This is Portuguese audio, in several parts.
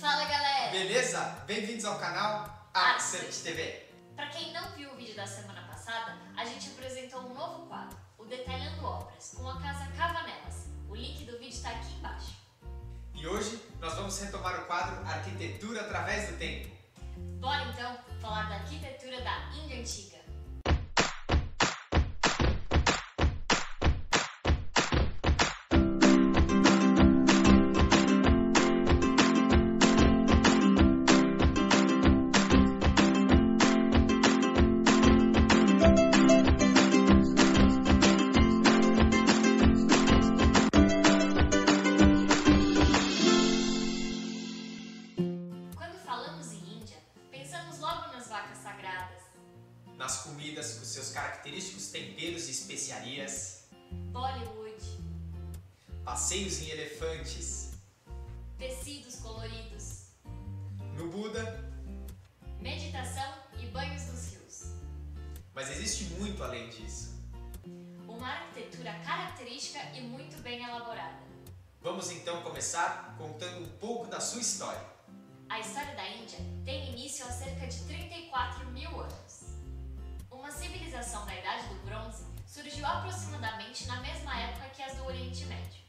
Fala galera! Beleza? Bem-vindos ao canal Accent TV. Para quem não viu o vídeo da semana passada, a gente apresentou um novo quadro, o Detalhando Obras, com a casa Cavanelas. O link do vídeo está aqui embaixo. E hoje nós vamos retomar o quadro Arquitetura através do Tempo. Bora então falar da arquitetura da Índia Antiga. Nas comidas com seus característicos temperos e especiarias, Bollywood, passeios em elefantes, tecidos coloridos, no Buda, meditação e banhos nos rios. mas existe muito além disso. Uma arquitetura característica e muito bem elaborada. Vamos então começar contando um pouco da sua história. A história da Índia tem início há cerca de 34 mil anos. Uma civilização da Idade do Bronze surgiu aproximadamente na mesma época que as do Oriente Médio.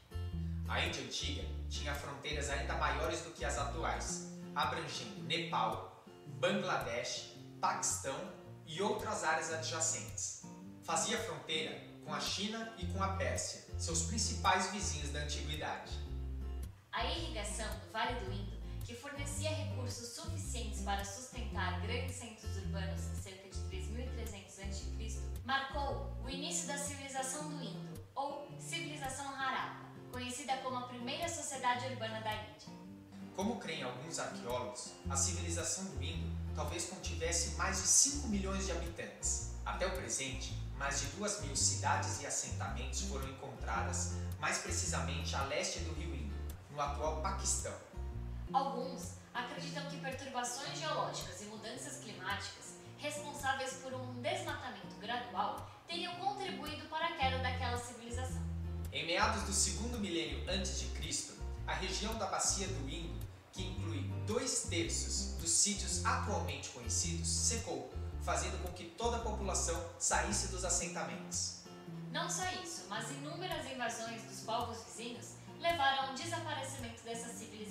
A Índia Antiga tinha fronteiras ainda maiores do que as atuais, abrangendo Nepal, Bangladesh, Paquistão e outras áreas adjacentes. Fazia fronteira com a China e com a Pérsia, seus principais vizinhos da antiguidade. A irrigação do Vale do Indo, que fornecia recursos suficientes para sustentar grandes centros urbanos cerca de 3300 a.C., marcou o início da civilização do Indo, ou civilização Harappa, conhecida como a primeira sociedade urbana da Índia. Como creem alguns arqueólogos, a civilização do Indo talvez contivesse mais de 5 milhões de habitantes. Até o presente, mais de 2 mil cidades e assentamentos foram encontradas, mais precisamente a leste do rio Indo, no atual Paquistão. Alguns acreditam que perturbações geológicas e mudanças climáticas, responsáveis por um desmatamento gradual, teriam contribuído para a queda daquela civilização. Em meados do segundo milênio antes de Cristo, a região da bacia do Indo, que inclui dois terços dos sítios atualmente conhecidos, secou, fazendo com que toda a população saísse dos assentamentos. Não só isso, mas inúmeras invasões dos povos vizinhos levaram ao desaparecimento dessa civilização.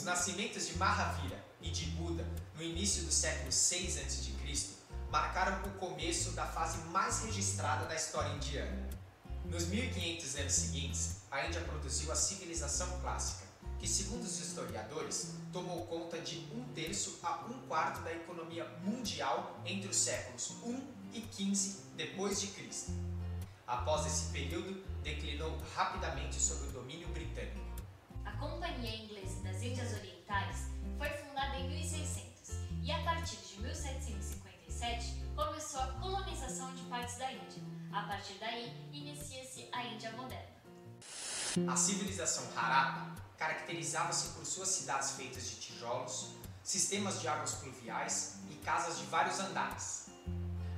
Os nascimentos de Mahavira e de Buda no início do século 6 a.C. marcaram o começo da fase mais registrada da história indiana. Nos 1500 anos seguintes, a Índia produziu a civilização clássica, que, segundo os historiadores, tomou conta de um terço a um quarto da economia mundial entre os séculos 1 e 15 depois de Cristo. Após esse período, declinou rapidamente sob o domínio britânico. Companhia Inglesa das Índias Orientais foi fundada em 1600 e, a partir de 1757, começou a colonização de partes da Índia. A partir daí, inicia-se a Índia moderna. A civilização Harappa caracterizava-se por suas cidades feitas de tijolos, sistemas de águas pluviais e casas de vários andares.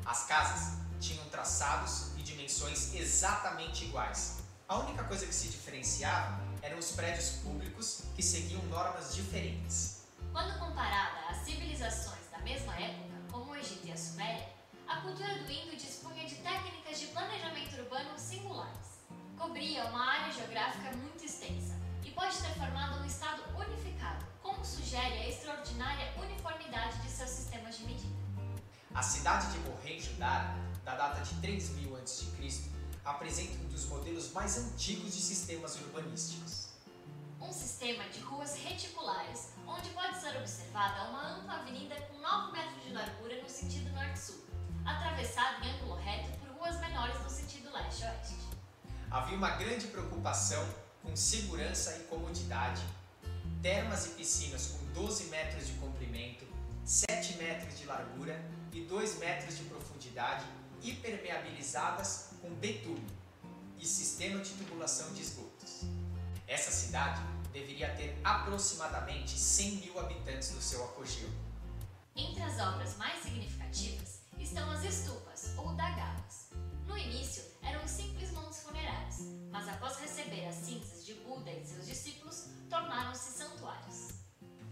As casas tinham traçados e dimensões exatamente iguais. A única coisa que se diferenciava eram os prédios públicos que seguiam normas diferentes. Quando comparada às civilizações da mesma época, como o Egito e a Suméria, a cultura do Indo dispunha de técnicas de planejamento urbano singulares. Cobria uma área geográfica muito extensa e pode ter formado um estado unificado, como sugere a extraordinária uniformidade de seus sistemas de medida. A cidade de Mohenjo-Daro, da data de 3000 a.C., apresenta um dos modelos mais antigos de sistemas urbanísticos. Um sistema de ruas reticulares, onde pode ser observada uma ampla avenida com 9 metros de largura no sentido norte-sul, atravessada em ângulo reto por ruas menores no sentido leste-oeste. Havia uma grande preocupação com segurança e comodidade, termas e piscinas com 12 metros de comprimento, 7 metros de largura e 2 metros de profundidade, hipermeabilizadas com betume e sistema de tubulação de esgotos. Essa cidade deveria ter aproximadamente 100 mil habitantes no seu apogeu. Entre as obras mais significativas estão as estupas, ou dagalas. No início, eram simples montes funerários, mas após receber as cinzas de Buda e seus discípulos, tornaram-se santuários.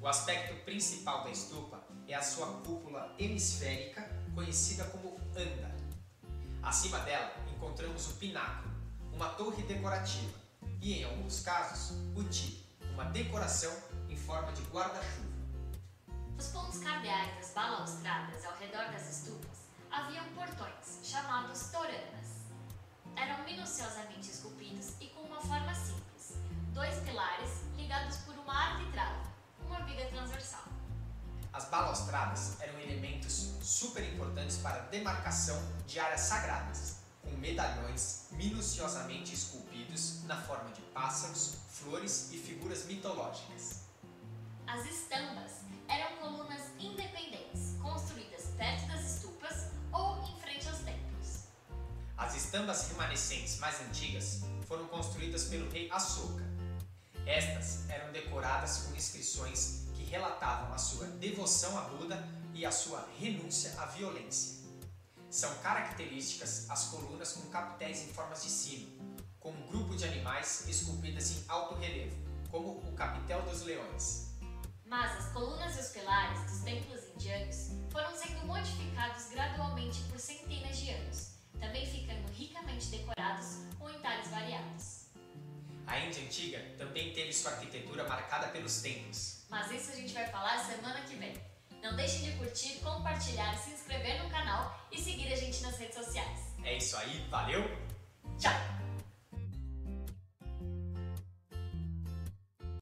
O aspecto principal da estupa é a sua cúpula hemisférica, conhecida como anda. Acima dela encontramos o pináculo, uma torre decorativa, e em alguns casos, o tipo, uma decoração em forma de guarda-chuva. Os pontos cardeais das balaustradas ao redor das estupas haviam portões, chamados toranas. Eram minuciosamente esculpidos e com uma forma simples, dois pilares ligados por uma arquitrave, uma viga transversal. As balaustradas eram elementos super importantes para a demarcação de áreas sagradas, com medalhões minuciosamente esculpidos na forma de pássaros, flores e figuras mitológicas. As estambas eram colunas independentes, construídas perto das estupas ou em frente aos templos. As estambas remanescentes mais antigas foram construídas pelo rei Ashoka. Estas eram decoradas com inscrições relatavam a sua devoção a Buda e a sua renúncia à violência. São características as colunas com capitéis em formas de sino, com um grupo de animais esculpidas em alto relevo, como o capitel dos leões. Mas as colunas e os pilares dos templos indianos foram sendo modificados gradualmente por centenas de anos, também ficando ricamente decorados com entalhes variados. A Índia antiga também teve sua arquitetura marcada pelos templos. Mas isso a gente vai falar semana que vem. Não deixem de curtir, compartilhar, se inscrever no canal e seguir a gente nas redes sociais. É isso aí, valeu! Tchau!